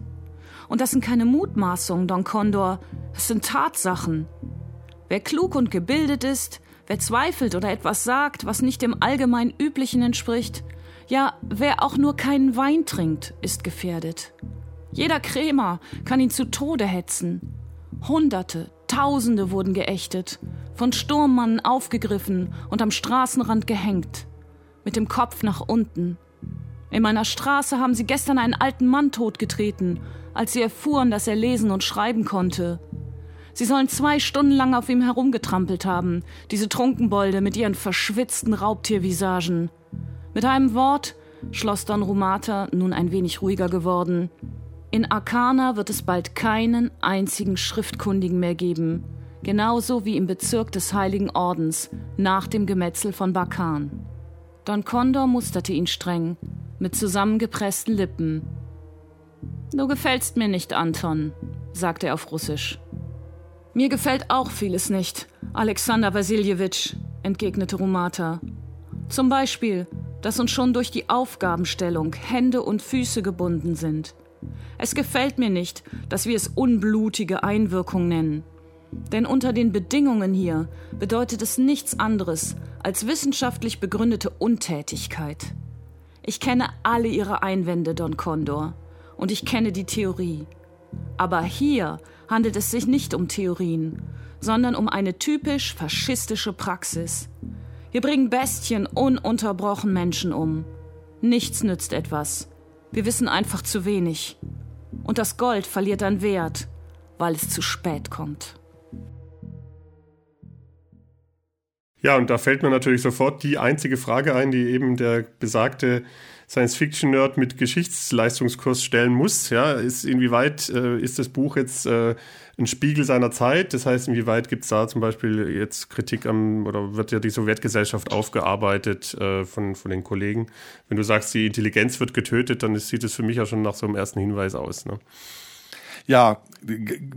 Und das sind keine Mutmaßungen, Don Condor, das sind Tatsachen. Wer klug und gebildet ist, wer zweifelt oder etwas sagt, was nicht dem allgemein üblichen entspricht, ja, wer auch nur keinen Wein trinkt, ist gefährdet. Jeder Krämer kann ihn zu Tode hetzen. Hunderte, Tausende wurden geächtet, von Sturmmannen aufgegriffen und am Straßenrand gehängt, mit dem Kopf nach unten. In meiner Straße haben sie gestern einen alten Mann totgetreten, als sie erfuhren, dass er lesen und schreiben konnte. Sie sollen zwei Stunden lang auf ihm herumgetrampelt haben, diese Trunkenbolde mit ihren verschwitzten Raubtiervisagen. Mit einem Wort schloss Don Rumata, nun ein wenig ruhiger geworden. In Arcana wird es bald keinen einzigen Schriftkundigen mehr geben, genauso wie im Bezirk des Heiligen Ordens nach dem Gemetzel von Bakan. Don Condor musterte ihn streng, mit zusammengepressten Lippen. Du gefällst mir nicht, Anton, sagte er auf Russisch. Mir gefällt auch vieles nicht, Alexander Wasiljewitsch, entgegnete Rumata. Zum Beispiel, dass uns schon durch die Aufgabenstellung Hände und Füße gebunden sind. Es gefällt mir nicht, dass wir es unblutige Einwirkung nennen. Denn unter den Bedingungen hier bedeutet es nichts anderes als wissenschaftlich begründete Untätigkeit. Ich kenne alle Ihre Einwände, Don Condor, und ich kenne die Theorie. Aber hier handelt es sich nicht um Theorien, sondern um eine typisch faschistische Praxis, wir bringen Bestien ununterbrochen Menschen um. Nichts nützt etwas. Wir wissen einfach zu wenig. Und das Gold verliert an Wert, weil es zu spät kommt. Ja, und da fällt mir natürlich sofort die einzige Frage ein, die eben der besagte Science-Fiction-Nerd mit Geschichtsleistungskurs stellen muss. Ja, ist inwieweit äh, ist das Buch jetzt äh, ein Spiegel seiner Zeit? Das heißt, inwieweit gibt es da zum Beispiel jetzt Kritik am oder wird ja die Sowjetgesellschaft aufgearbeitet äh, von, von den Kollegen? Wenn du sagst, die Intelligenz wird getötet, dann ist, sieht es für mich ja schon nach so einem ersten Hinweis aus. Ne? Ja,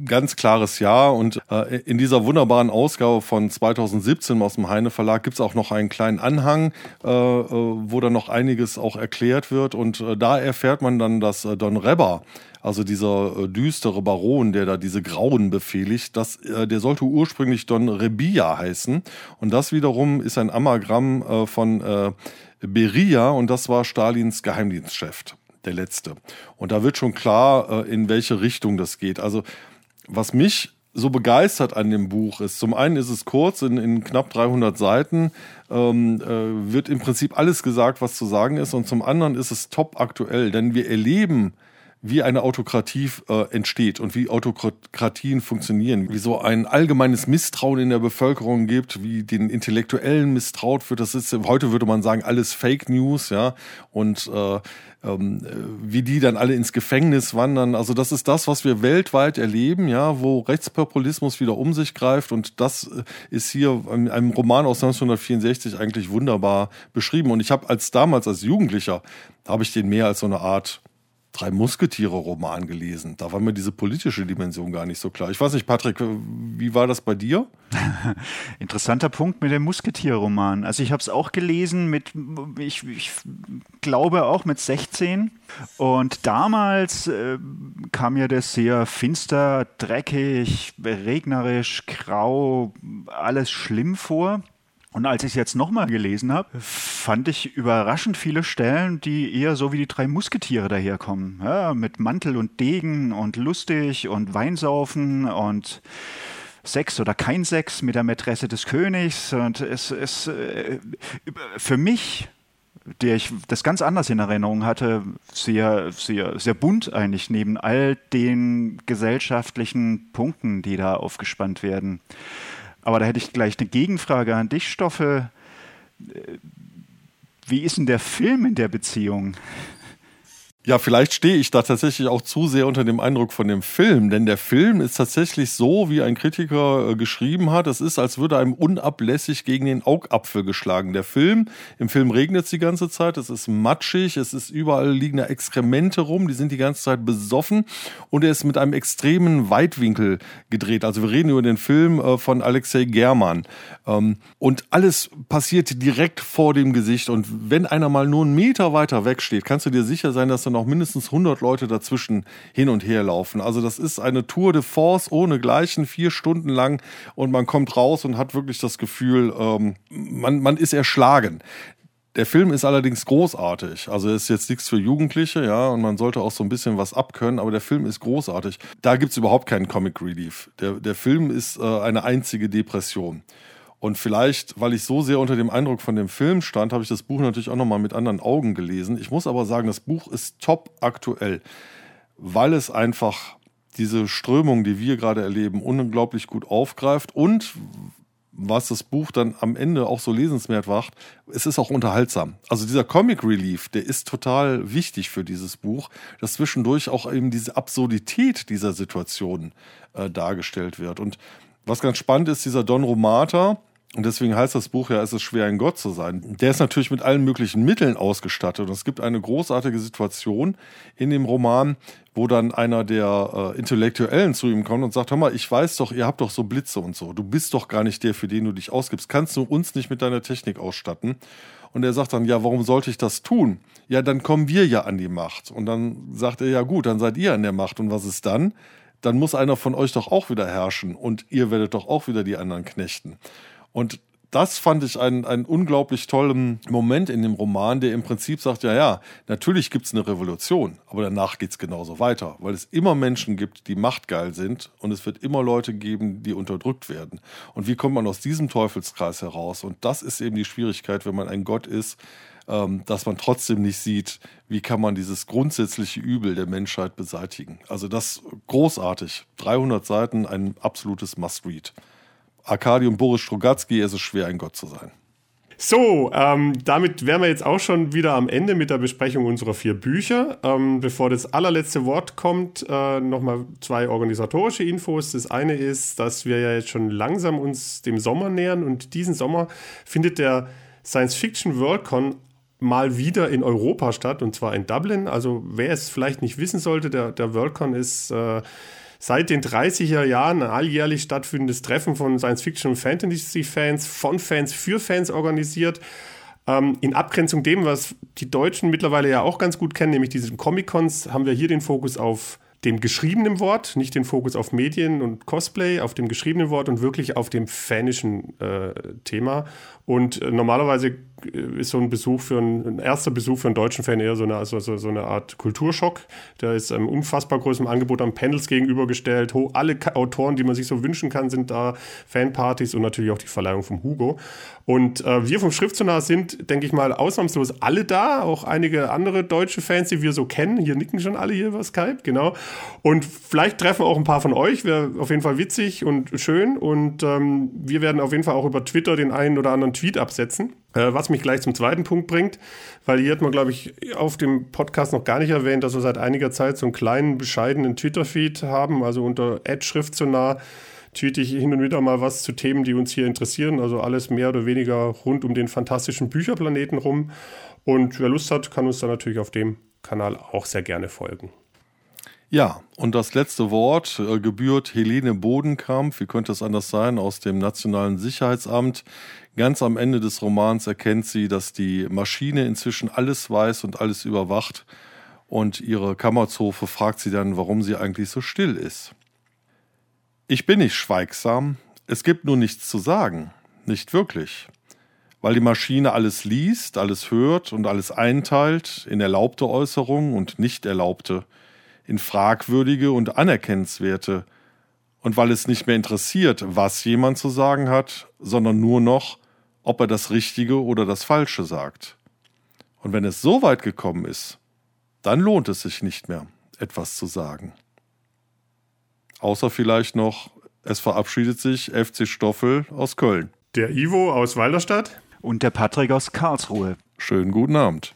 ganz klares Ja. Und äh, in dieser wunderbaren Ausgabe von 2017 aus dem Heine Verlag gibt's auch noch einen kleinen Anhang, äh, äh, wo dann noch einiges auch erklärt wird. Und äh, da erfährt man dann, dass äh, Don Rebber, also dieser äh, düstere Baron, der da diese Grauen befehligt, das, äh, der sollte ursprünglich Don Rebia heißen. Und das wiederum ist ein Amagramm äh, von Beria und das war Stalins Geheimdienstchef der letzte. Und da wird schon klar, in welche Richtung das geht. Also was mich so begeistert an dem Buch ist. Zum einen ist es kurz, in, in knapp 300 Seiten ähm, äh, wird im Prinzip alles gesagt, was zu sagen ist. Und zum anderen ist es top aktuell, denn wir erleben wie eine Autokratie äh, entsteht und wie Autokratien funktionieren, wie so ein allgemeines Misstrauen in der Bevölkerung gibt, wie den Intellektuellen misstraut wird. Das ist heute würde man sagen alles Fake News, ja und äh, ähm, wie die dann alle ins Gefängnis wandern. Also das ist das, was wir weltweit erleben, ja, wo Rechtspopulismus wieder um sich greift und das ist hier in einem Roman aus 1964 eigentlich wunderbar beschrieben. Und ich habe als damals als Jugendlicher habe ich den mehr als so eine Art drei Musketiere-Roman gelesen. Da war mir diese politische Dimension gar nicht so klar. Ich weiß nicht, Patrick, wie war das bei dir? Interessanter Punkt mit dem Musketiere-Roman. Also ich habe es auch gelesen mit, ich, ich, glaube auch mit 16. Und damals äh, kam mir das sehr finster, dreckig, regnerisch, grau, alles schlimm vor. Und als ich es jetzt nochmal gelesen habe, fand ich überraschend viele Stellen, die eher so wie die drei Musketiere daherkommen. Ja, mit Mantel und Degen und lustig und Weinsaufen und Sex oder kein Sex mit der Mätresse des Königs. Und es ist äh, für mich, der ich das ganz anders in Erinnerung hatte, sehr, sehr, sehr bunt eigentlich neben all den gesellschaftlichen Punkten, die da aufgespannt werden. Aber da hätte ich gleich eine Gegenfrage an dich, Stoffel. Wie ist denn der Film in der Beziehung? Ja, vielleicht stehe ich da tatsächlich auch zu sehr unter dem Eindruck von dem Film, denn der Film ist tatsächlich so, wie ein Kritiker äh, geschrieben hat. Es ist, als würde einem unablässig gegen den Augapfel geschlagen. Der Film, im Film regnet es die ganze Zeit, es ist matschig, es ist überall liegen Exkremente rum, die sind die ganze Zeit besoffen und er ist mit einem extremen Weitwinkel gedreht. Also wir reden über den Film äh, von Alexei German. Ähm, und alles passiert direkt vor dem Gesicht und wenn einer mal nur einen Meter weiter weg steht, kannst du dir sicher sein, dass dann auch mindestens 100 Leute dazwischen hin und her laufen. Also das ist eine Tour de Force ohne Gleichen, vier Stunden lang und man kommt raus und hat wirklich das Gefühl, ähm, man, man ist erschlagen. Der Film ist allerdings großartig. Also ist jetzt nichts für Jugendliche, ja, und man sollte auch so ein bisschen was abkönnen, aber der Film ist großartig. Da gibt es überhaupt keinen Comic Relief. Der, der Film ist äh, eine einzige Depression. Und vielleicht, weil ich so sehr unter dem Eindruck von dem Film stand, habe ich das Buch natürlich auch nochmal mit anderen Augen gelesen. Ich muss aber sagen, das Buch ist top aktuell, weil es einfach diese Strömung, die wir gerade erleben, unglaublich gut aufgreift und was das Buch dann am Ende auch so lesenswert macht, es ist auch unterhaltsam. Also dieser Comic Relief, der ist total wichtig für dieses Buch, dass zwischendurch auch eben diese Absurdität dieser Situation äh, dargestellt wird. Und was ganz spannend ist, dieser Don Romata, und deswegen heißt das Buch ja, es ist schwer, ein Gott zu sein. Der ist natürlich mit allen möglichen Mitteln ausgestattet. Und es gibt eine großartige Situation in dem Roman, wo dann einer der äh, Intellektuellen zu ihm kommt und sagt, hör mal, ich weiß doch, ihr habt doch so Blitze und so. Du bist doch gar nicht der, für den du dich ausgibst. Kannst du uns nicht mit deiner Technik ausstatten? Und er sagt dann, ja, warum sollte ich das tun? Ja, dann kommen wir ja an die Macht. Und dann sagt er, ja gut, dann seid ihr an der Macht. Und was ist dann? Dann muss einer von euch doch auch wieder herrschen und ihr werdet doch auch wieder die anderen knechten. Und das fand ich einen, einen unglaublich tollen Moment in dem Roman, der im Prinzip sagt, ja, ja, natürlich gibt es eine Revolution, aber danach geht es genauso weiter, weil es immer Menschen gibt, die machtgeil sind und es wird immer Leute geben, die unterdrückt werden. Und wie kommt man aus diesem Teufelskreis heraus? Und das ist eben die Schwierigkeit, wenn man ein Gott ist, ähm, dass man trotzdem nicht sieht, wie kann man dieses grundsätzliche Übel der Menschheit beseitigen. Also das großartig. 300 Seiten, ein absolutes Must-Read. Arkadi und Boris Strogatzky, es ist schwer, ein Gott zu sein. So, ähm, damit wären wir jetzt auch schon wieder am Ende mit der Besprechung unserer vier Bücher. Ähm, bevor das allerletzte Wort kommt, äh, nochmal zwei organisatorische Infos. Das eine ist, dass wir ja jetzt schon langsam uns dem Sommer nähern und diesen Sommer findet der Science Fiction Worldcon mal wieder in Europa statt und zwar in Dublin. Also wer es vielleicht nicht wissen sollte, der, der Worldcon ist... Äh, seit den 30er Jahren ein alljährlich stattfindendes Treffen von Science-Fiction- und Fantasy-Fans, von Fans für Fans organisiert. Ähm, in Abgrenzung dem, was die Deutschen mittlerweile ja auch ganz gut kennen, nämlich diesen Comic-Cons, haben wir hier den Fokus auf dem geschriebenen Wort, nicht den Fokus auf Medien und Cosplay, auf dem geschriebenen Wort und wirklich auf dem fanischen äh, Thema. Und äh, normalerweise ist so ein Besuch für einen, ein erster Besuch für einen deutschen Fan eher so eine, also so, so eine Art Kulturschock. Der ist ähm, unfassbar großem Angebot an Panels gegenübergestellt. Alle Autoren, die man sich so wünschen kann, sind da. Fanpartys und natürlich auch die Verleihung vom Hugo. Und äh, wir vom Schriftsonar sind, denke ich mal, ausnahmslos alle da. Auch einige andere deutsche Fans, die wir so kennen. Hier nicken schon alle hier über Skype, genau. Und vielleicht treffen auch ein paar von euch. Wäre auf jeden Fall witzig und schön. Und ähm, wir werden auf jeden Fall auch über Twitter den einen oder anderen Tweet absetzen. Äh, was mich gleich zum zweiten Punkt bringt, weil hier hat man, glaube ich, auf dem Podcast noch gar nicht erwähnt, dass wir seit einiger Zeit so einen kleinen, bescheidenen Twitter-Feed haben, also unter Ad-Schriftsonar tweete ich hin und wieder mal was zu Themen, die uns hier interessieren. Also alles mehr oder weniger rund um den fantastischen Bücherplaneten rum. Und wer Lust hat, kann uns dann natürlich auf dem Kanal auch sehr gerne folgen. Ja, und das letzte Wort äh, gebührt Helene Bodenkamp, wie könnte es anders sein, aus dem Nationalen Sicherheitsamt. Ganz am Ende des Romans erkennt sie, dass die Maschine inzwischen alles weiß und alles überwacht. Und ihre Kammerzofe fragt sie dann, warum sie eigentlich so still ist. Ich bin nicht schweigsam, es gibt nur nichts zu sagen, nicht wirklich. Weil die Maschine alles liest, alles hört und alles einteilt in erlaubte Äußerungen und nicht erlaubte in fragwürdige und anerkennenswerte, und weil es nicht mehr interessiert, was jemand zu sagen hat, sondern nur noch, ob er das Richtige oder das Falsche sagt. Und wenn es so weit gekommen ist, dann lohnt es sich nicht mehr, etwas zu sagen. Außer vielleicht noch, es verabschiedet sich FC Stoffel aus Köln. Der Ivo aus Walderstadt. Und der Patrick aus Karlsruhe. Schönen guten Abend.